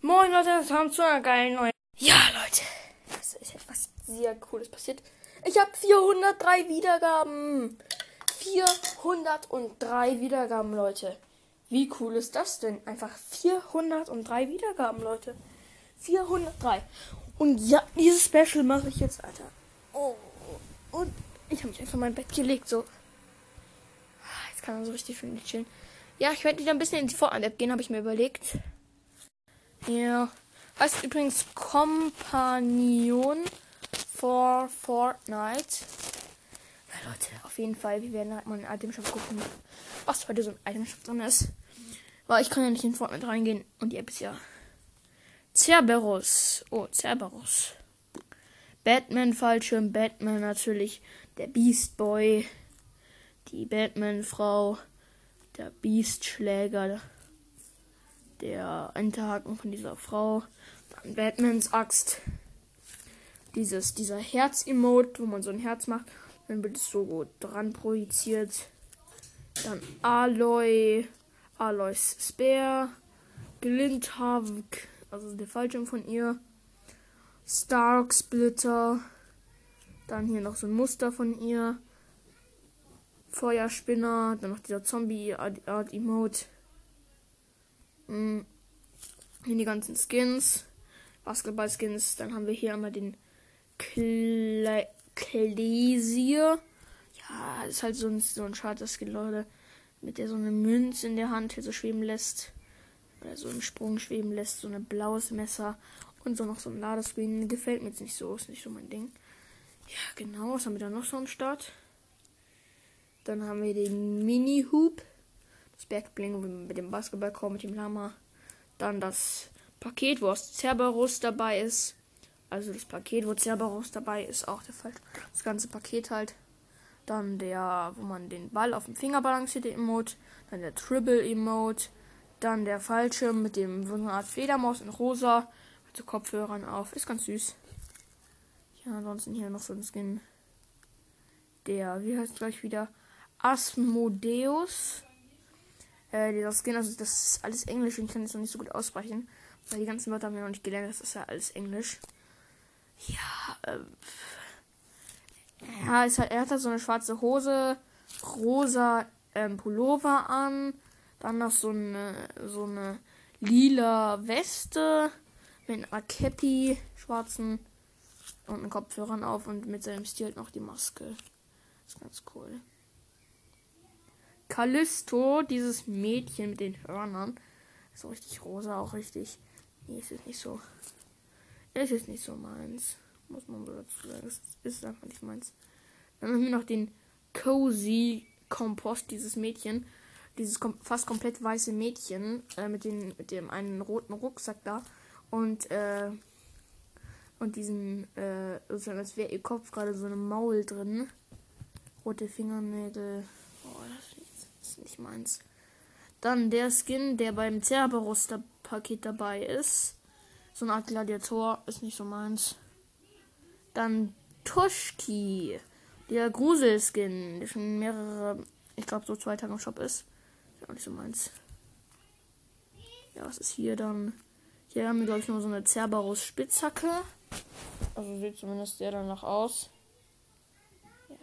Moin Leute, willkommen zu einer geilen neuen. Ja, Leute, es ist etwas sehr Cooles passiert. Ich habe 403 Wiedergaben. 403 Wiedergaben, Leute. Wie cool ist das denn? Einfach 403 Wiedergaben, Leute. 403. Und ja, dieses Special mache ich jetzt, Alter. Oh, und ich habe mich einfach in mein Bett gelegt, so. Jetzt kann er so richtig schön chillen. Ja, ich werde wieder ein bisschen in die Fortnite-App gehen, habe ich mir überlegt. Ja. Heißt übrigens Kompanion for Fortnite. Ja, Leute, auf jeden Fall. Wir werden halt mal in den Itemshop gucken, was heute so ein Itemshop drin ist. Weil ich kann ja nicht in Fortnite reingehen und die App ist ja Cerberus. Oh, Cerberus. Batman Fallschirm, Batman natürlich, der Beast Boy, die Batman Frau, der Beastschläger, der Enterhaken von dieser Frau, dann Batmans Axt, dieses, dieser Herz-Emote, wo man so ein Herz macht, dann wird es so dran projiziert. Dann Aloy, Aloys Spear, Glinthavk, also der Fallschirm von ihr, Stark Splitter, dann hier noch so ein Muster von ihr, Feuerspinner, dann noch dieser Zombie-Art-Emote. Mhm. Hier die ganzen Skins. Basketball-Skins. Dann haben wir hier einmal den Kle Klesier. Ja, ist halt so ein, so ein Charter-Skin, Leute. Mit der so eine Münze in der Hand hier so schweben lässt. Oder so einen Sprung schweben lässt. So ein blaues Messer. Und so noch so ein Ladescreen. Gefällt mir jetzt nicht so. Ist nicht so mein Ding. Ja, genau. Was haben wir da noch so am Start? Dann haben wir den Mini-Hoop. Das Backbling mit dem Basketballkorb, mit dem Lama. Dann das Paket, wo aus Cerberus dabei ist. Also das Paket, wo Cerberus dabei ist, auch der Fall. Das ganze Paket halt. Dann der, wo man den Ball auf dem Finger balanciert, der Emote. Dann der Tribble Emote. Dann der Fallschirm mit dem so eine Art Fledermaus in rosa. Mit so Kopfhörern auf. Ist ganz süß. Ja, ansonsten hier noch so ein Skin. Der, wie heißt gleich wieder? Asmodeus. Äh, dieser Skin, also das ist alles Englisch und ich kann es noch nicht so gut aussprechen. Weil die ganzen Wörter haben wir noch nicht gelernt, das ist ja alles Englisch. Ja, äh, ja, ist halt, er hat halt so eine schwarze Hose, rosa ähm, Pullover an, dann noch so eine, so eine lila Weste mit einer Cappy, schwarzen und einen Kopfhörern auf und mit seinem Stil halt noch die Maske. Das ist ganz cool. Callisto, dieses Mädchen mit den Hörnern. Auch richtig rosa, auch richtig. Nee, es ist nicht so. Es ist nicht so meins. Muss man so dazu sagen. Es ist einfach nicht meins. Dann haben wir noch den Cozy Kompost, dieses Mädchen. Dieses kom fast komplett weiße Mädchen äh, mit, den, mit dem einen roten Rucksack da. Und, äh, und diesen, äh, sozusagen, als wäre ihr Kopf gerade so eine Maul drin. Rote Fingernägel. Ist nicht meins. Dann der Skin, der beim Cerberus-Paket dabei ist. So eine Art Gladiator, ist nicht so meins. Dann Toshki. Der Grusel-Skin, der schon mehrere, ich glaube so zwei Tage im Shop ist. Ist auch nicht so meins. Ja, was ist hier dann? Hier haben wir, glaube ich, nur so eine Cerberus-Spitzhacke. Also sieht zumindest der danach aus. Ja.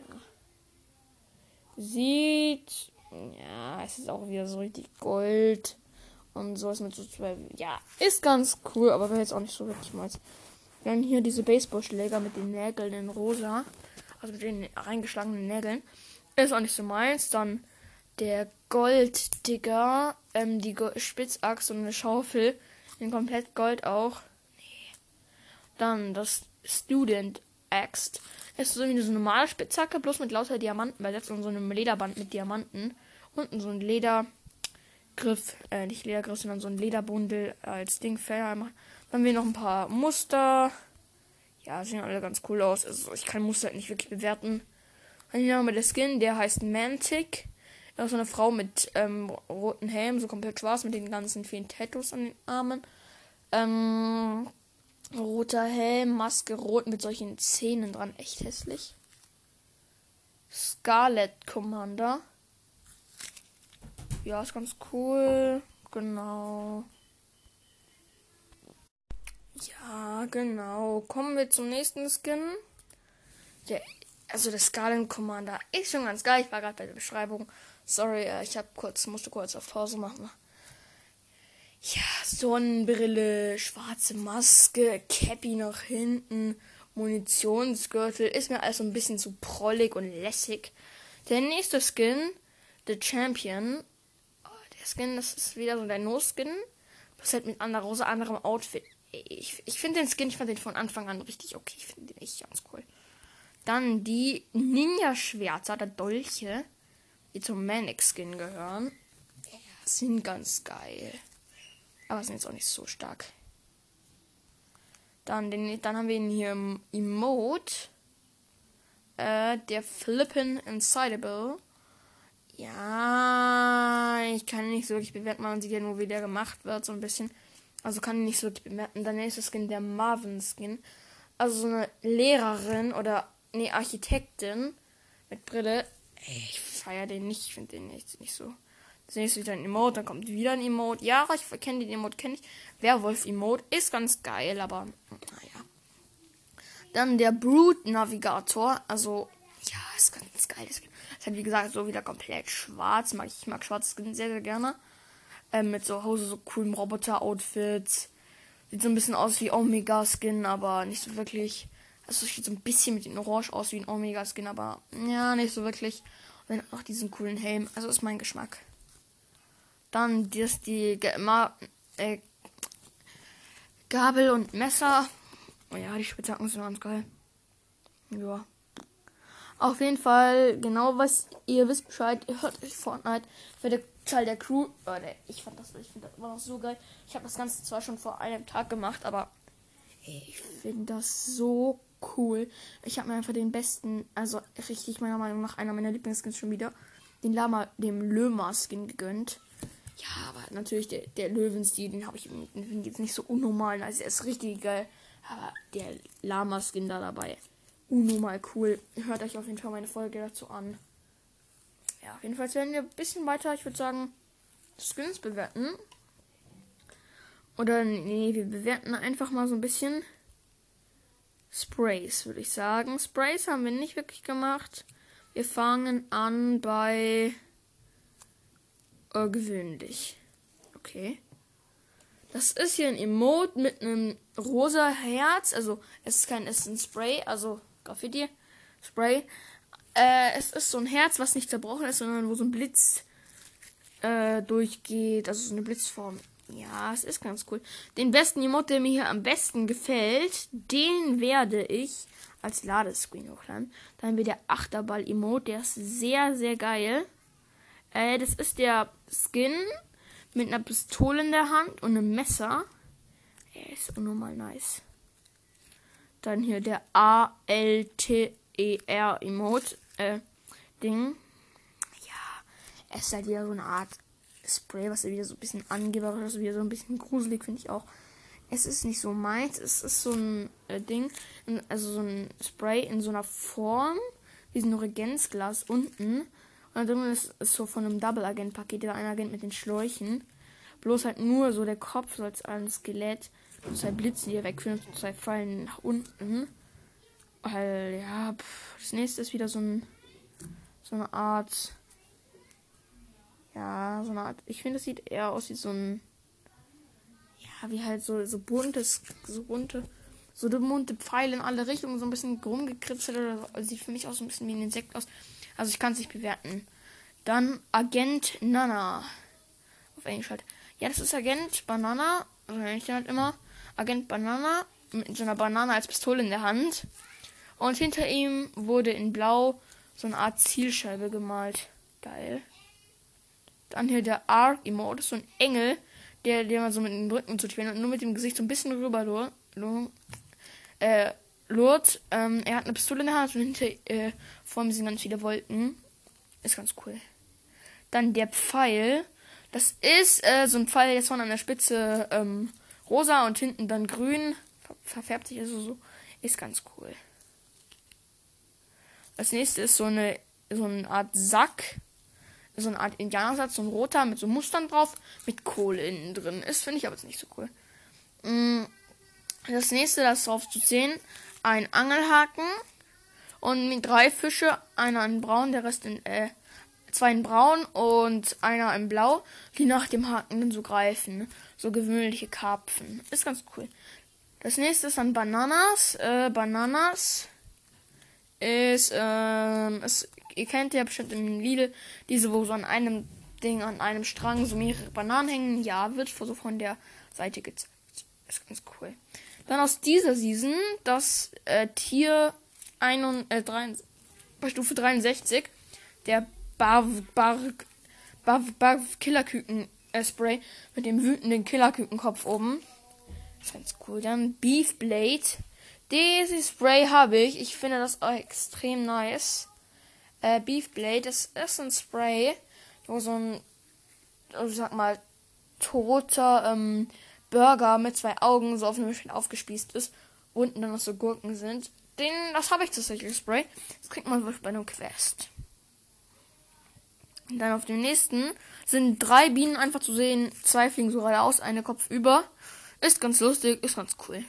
Sieht. Ja, es ist auch wieder so richtig Gold. Und sowas mit so zwei. Ja, ist ganz cool, aber wäre jetzt auch nicht so wirklich meins. Haben hier diese Baseballschläger mit den Nägeln in rosa. Also mit den reingeschlagenen Nägeln. Ist auch nicht so meins. Dann der Golddigger. Ähm, die Go Spitzachse und eine Schaufel. In komplett Gold auch. Nee. Dann das Student Axt. Es ist so eine normale Spitzhacke, bloß mit lauter Diamanten besetzt und so einem Lederband mit Diamanten. Unten so ein Leder. Griff, äh, nicht Ledergriff, sondern so ein Lederbundel als Dingfell. Dann haben wir noch ein paar Muster. Ja, sehen alle ganz cool aus. Also ich kann Muster halt nicht wirklich bewerten. Dann haben wir der Skin, der heißt Mantic. Da ist so eine Frau mit ähm, roten Helm, so komplett schwarz, mit den ganzen vielen Tattoos an den Armen. Ähm, roter Helm, Maske rot mit solchen Zähnen dran. Echt hässlich. Scarlet Commander. Ja, ist ganz cool. Genau. Ja, genau. Kommen wir zum nächsten Skin. Der, also der Scarlet Commander ist schon ganz geil. Ich war gerade bei der Beschreibung. Sorry, äh, ich hab kurz, musste kurz auf Pause machen. Ja, Sonnenbrille, schwarze Maske, Cappy nach hinten, Munitionsgürtel. Ist mir also ein bisschen zu prollig und lässig. Der nächste Skin, The Champion. Oh, der Skin, das ist wieder so der No-Skin. Das halt mit anderer, anderem Outfit. Ich, ich finde den Skin, ich fand den von Anfang an richtig okay. Ich finde den echt ganz cool. Dann die Ninja-Schwerter, der Dolche, die zum Manic-Skin gehören. Sind ganz geil. Aber sind jetzt auch nicht so stark. Dann, den, dann haben wir ihn hier im Emote. Äh, der Flippen Insidable. Ja, ich kann ihn nicht so wirklich bewerten, man sieht ja nur, wie der gemacht wird, so ein bisschen. Also kann ihn nicht so wirklich bewerten. Dann nächste Skin, der Marvin-Skin. Also so eine Lehrerin oder, nee, Architektin mit Brille. Ich feiere den nicht, ich finde den nicht, nicht so. Das nächste wieder ein Emote, dann kommt wieder ein Emote. Ja, ich kenne den Emote, kenne ich. Werwolf-Emote ist ganz geil, aber naja. Dann der Brute-Navigator. Also, ja, ist ganz geil. Ist halt wie gesagt so wieder komplett schwarz. Mag ich, mag schwarze Skin sehr, sehr gerne. Ähm, mit so Hause so coolen Roboter-Outfits. Sieht so ein bisschen aus wie Omega-Skin, aber nicht so wirklich. Also sieht so ein bisschen mit dem Orange aus wie ein Omega-Skin, aber ja, nicht so wirklich. Und dann auch diesen coolen Helm. Also ist mein Geschmack. Dann das die immer äh, Gabel und Messer. Oh ja, die Spitzhacken sind ganz geil. Ja. Auf jeden Fall, genau was ihr wisst Bescheid, ihr hört euch Fortnite für der Teil der Crew. Oh, ich fand das, ich finde das war noch so geil. Ich habe das Ganze zwar schon vor einem Tag gemacht, aber ich finde das so cool. Ich habe mir einfach den besten, also richtig meiner Meinung nach einer meiner Lieblingsskins schon wieder, den Lama, dem Löma-Skin gegönnt. Ja, aber natürlich der, der Löwenstil, den habe ich jetzt nicht so unnormal. Also er ist richtig geil. Aber der Lama-Skin da dabei. Unnormal cool. Hört euch auf jeden Fall meine Folge dazu an. Ja, auf jeden Fall werden wir ein bisschen weiter, ich würde sagen, Skins bewerten. Oder nee, wir bewerten einfach mal so ein bisschen Sprays, würde ich sagen. Sprays haben wir nicht wirklich gemacht. Wir fangen an bei äh, gewöhnlich. Okay. Das ist hier ein Emote mit einem rosa Herz. Also es ist kein, es ist ein Spray, also Graffiti Spray. Äh, es ist so ein Herz, was nicht zerbrochen ist, sondern wo so ein Blitz äh, durchgeht. Also so eine Blitzform. Ja, es ist ganz cool. Den besten Emote, der mir hier am besten gefällt, den werde ich als Ladescreen hochladen. Dann haben wir der Achterball-Emote, der ist sehr, sehr geil. Äh, das ist der Skin mit einer Pistole in der Hand und einem Messer. Er ist unnormal nice. Dann hier der A-L-T-E-R Emote. Äh, Ding. Ja, es ist halt wieder so eine Art Spray, was er wieder so ein bisschen angeberisch ist, wieder so ein bisschen gruselig, finde ich auch. Es ist nicht so meins, es ist so ein äh, Ding, also so ein Spray in so einer Form, wie so ein Reagenzglas unten. Und dann ist es so von einem Double-Agent-Paket, der ein Agent mit den Schläuchen. Bloß halt nur so der Kopf, so als ein Skelett. Und zwei Blitze, die er wegführen, zwei Fallen nach unten. Weil, ja, pff, das nächste ist wieder so ein, so eine Art, ja, so eine Art, ich finde, das sieht eher aus wie so ein, ja, wie halt so, so buntes, so bunte, so bunte Pfeile in alle Richtungen, so ein bisschen rumgekritzelt oder so. Also sieht für mich auch so ein bisschen wie ein Insekt aus. Also ich kann es nicht bewerten. Dann Agent Nana. Auf Englisch halt. Ja, das ist Agent Banana. So nenne ich den halt immer. Agent Banana mit so einer Banane als Pistole in der Hand. Und hinter ihm wurde in Blau so eine Art Zielscheibe gemalt. Geil. Dann hier der Arc Emote, so ein Engel, der, der man so mit dem Rücken zu und nur mit dem Gesicht so ein bisschen rüber äh, Lord, ähm, er hat eine Pistole in der Hand und hinter äh, vor ihm sind ganz viele Wolken. Ist ganz cool. Dann der Pfeil. Das ist äh, so ein Pfeil jetzt von an der Spitze ähm, rosa und hinten dann grün. Ver verfärbt sich also so. Ist ganz cool. Als nächstes ist so eine so eine Art Sack. So eine Art Indianersatz, so ein roter mit so Mustern drauf, mit Kohle innen drin. Ist, finde ich aber jetzt nicht so cool. Mm, Das nächste, das drauf zu sehen, ein Angelhaken und mit drei Fische, einer in braun, der Rest in, äh, zwei in braun und einer in blau, die nach dem Haken dann so greifen. So gewöhnliche Karpfen. Ist ganz cool. Das nächste ist dann Bananas. Äh, Bananas ist, ähm, ist, ihr kennt ja bestimmt im Lidl diese, wo so an einem Ding, an einem Strang so mehrere Bananen hängen. Ja, wird so von der Seite gezeigt. Ist ganz cool. Dann aus dieser Season das äh, Tier 1, äh, 3, Stufe 63, der Barv, Barv, Barv, Barv Killerküken äh, Spray mit dem wütenden Killerkükenkopf oben. ist ganz cool. Dann Beef Blade. Dieses Spray habe ich. Ich finde das auch extrem nice. Äh, Beef Blade, das ist ein Spray, wo so ein, ich sag mal, toter ähm, Burger mit zwei Augen so auf einem Mischung aufgespießt ist. Unten dann noch so Gurken sind. Den, das habe ich tatsächlich Spray. Das kriegt man wirklich bei einem Quest. Und dann auf dem nächsten sind drei Bienen einfach zu sehen. Zwei fliegen so geradeaus, eine Kopf über. Ist ganz lustig, ist ganz cool.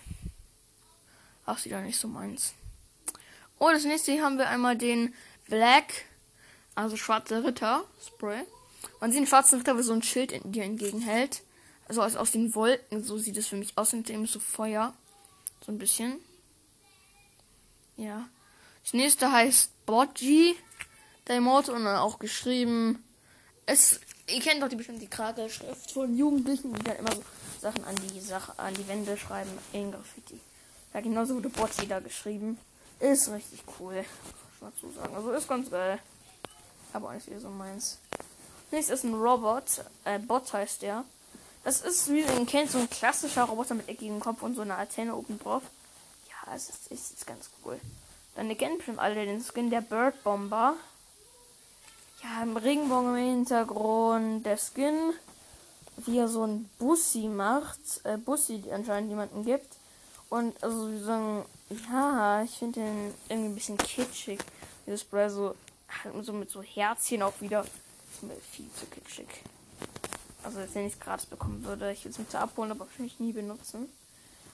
Ach, sieht ja nicht so meins. Und das nächste hier haben wir einmal den Black, also schwarze Ritter Spray. Man sieht den schwarzen Ritter, wie so ein Schild dir entgegenhält. Also aus, aus den Wolken, so sieht es für mich aus, mit dem so Feuer. So ein bisschen. Ja. Das nächste heißt Bodgy der Emote und dann auch geschrieben. Es, ihr kennt doch die bestimmt die Krake Schrift von Jugendlichen, die dann immer so Sachen an die Sache, an die Wände schreiben in Graffiti. Ja, genauso wurde Botzi da geschrieben. Ist richtig cool. Muss ich mal sagen. Also ist ganz geil. Aber nicht wieder so meins. Nächstes ist ein Robot. Äh, Bot heißt der. Das ist, wie ihr ihn kennt, so ein klassischer Roboter mit eckigem Kopf und so eine Antenne oben drauf. Ja, es ist, ist, ist ganz cool. Dann ihr kennt bestimmt alle den Skin der Bird Bomber. Ja, im Regenbogen im Hintergrund der Skin, wie er so ein Bussi macht. Äh, Bussi, die anscheinend jemanden gibt. Und also wie sagen, ja, ich finde den irgendwie ein bisschen kitschig. Dieses Spray so, halt so mit so Herzchen auch wieder. Ist mir viel zu kitschig. Also jetzt, wenn ich es gratis bekommen würde, ich würde es mir zu abholen, aber wahrscheinlich nie benutzen.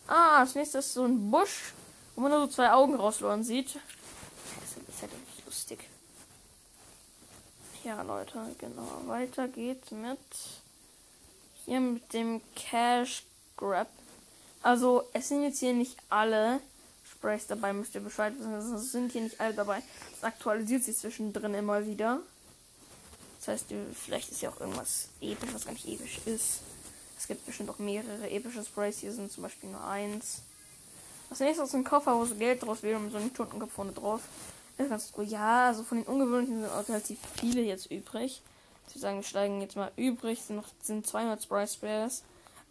Ah, das nächste ist so ein Busch, wo man nur so zwei Augen rausloren sieht. Das ist halt nicht lustig. Ja, Leute, genau. Weiter geht's mit hier mit dem Cash Grab. Also, es sind jetzt hier nicht alle Sprays dabei, müsst ihr Bescheid wissen. Es sind hier nicht alle dabei. Es aktualisiert sich zwischendrin immer wieder. Das heißt, vielleicht ist ja auch irgendwas episch, was gar nicht episch ist. Es gibt bestimmt auch mehrere epische Sprays. Hier sind zum Beispiel nur eins. Das nächste ist ein Koffer, wo so Geld draus wäre und so einen Totenkopf vorne drauf. Ist ganz cool. Ja, also von den ungewöhnlichen sind auch relativ viele jetzt übrig. Ich würde sagen, wir steigen jetzt mal übrig. Sind noch sind 200 Sprite Sprays.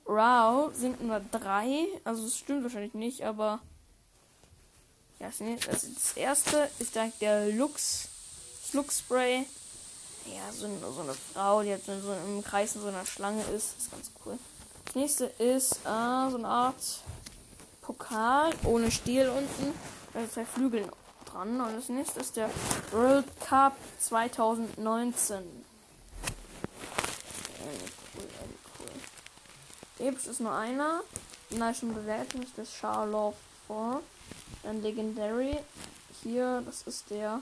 Wow, sind nur drei. Also das stimmt wahrscheinlich nicht, aber ja, also das erste ist direkt der Lux Lux Spray. Ja, so, so eine Frau, die halt so im Kreis in so einer Schlange ist. ist ganz cool. Das nächste ist äh, so eine Art Pokal ohne Stiel unten. Da zwei Flügeln dran. Und das nächste ist der World Cup 2019. cool, cool. Episch ist nur einer. Na, schon bewertet ist das Charlotte 4. Dann Legendary. Hier, das ist der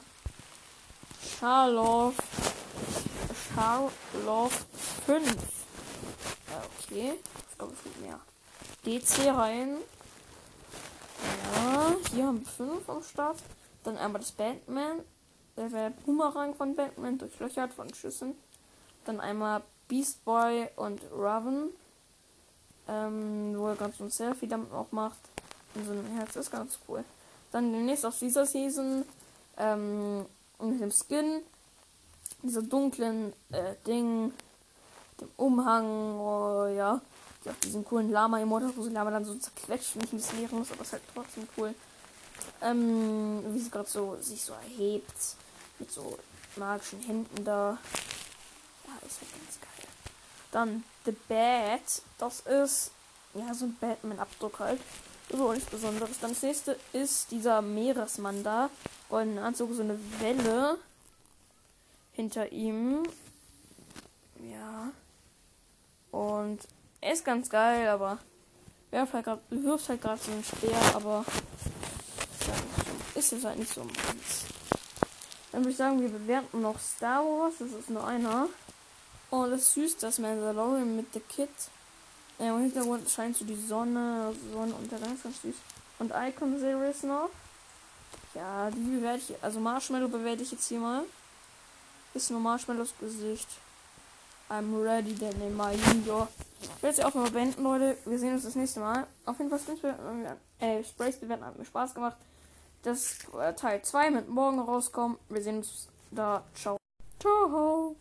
Charlotte. Charlotte 5. Okay. Ich glaube, es gibt mehr. DC rein. Ja, hier haben wir 5 am Start. Dann einmal das Batman. Der wäre Boomerang von Batman, durchlöchert von Schüssen. Dann einmal Beast Boy und Raven. Ähm, wo er ganz so ein Selfie damit auch macht. Und so ein Herz ist ganz cool. Dann demnächst aus dieser Season. Ähm, mit dem Skin. Dieser dunklen äh, Ding. Dem Umhang. Oh, ja. Die auch diesen coolen Lama-Emote, wo sie Lama dann so zerquetscht und nicht ein bisschen leeren muss, aber ist halt trotzdem cool. Ähm, wie sie gerade so sich so erhebt. Mit so magischen Händen da. Ja, ist halt ganz geil. Dann The Bat. Das ist ja so ein Batman-Abdruck halt. So nichts Besonderes. Dann das nächste ist dieser Meeresmann da. Goldenen Anzug, so eine Welle hinter ihm. Ja. Und er ist ganz geil, aber wirft halt gerade wirft halt gerade so einen Speer, aber ist es halt nicht so meins. Dann würde ich sagen, wir bewerten noch Star Wars. Das ist nur einer. Und es ist süß, dass Mandalorian mit The Kid. Ja, Im Hintergrund scheint so die Sonne, Sonnenuntergang ganz süß. Und Icon Series noch. Ja, die bewerte ich. Also Marshmallow bewerte ich jetzt hier mal. Ist nur Marshmallows Gesicht. I'm ready, in my Junior. Ich werde jetzt auch mal beenden, Leute. Wir sehen uns das nächste Mal. Auf jeden Fall Sprays äh, Sprays bewerten hat mir Spaß gemacht. Das äh, Teil 2 mit morgen rauskommen. Wir sehen uns da. Ciao. Ciao.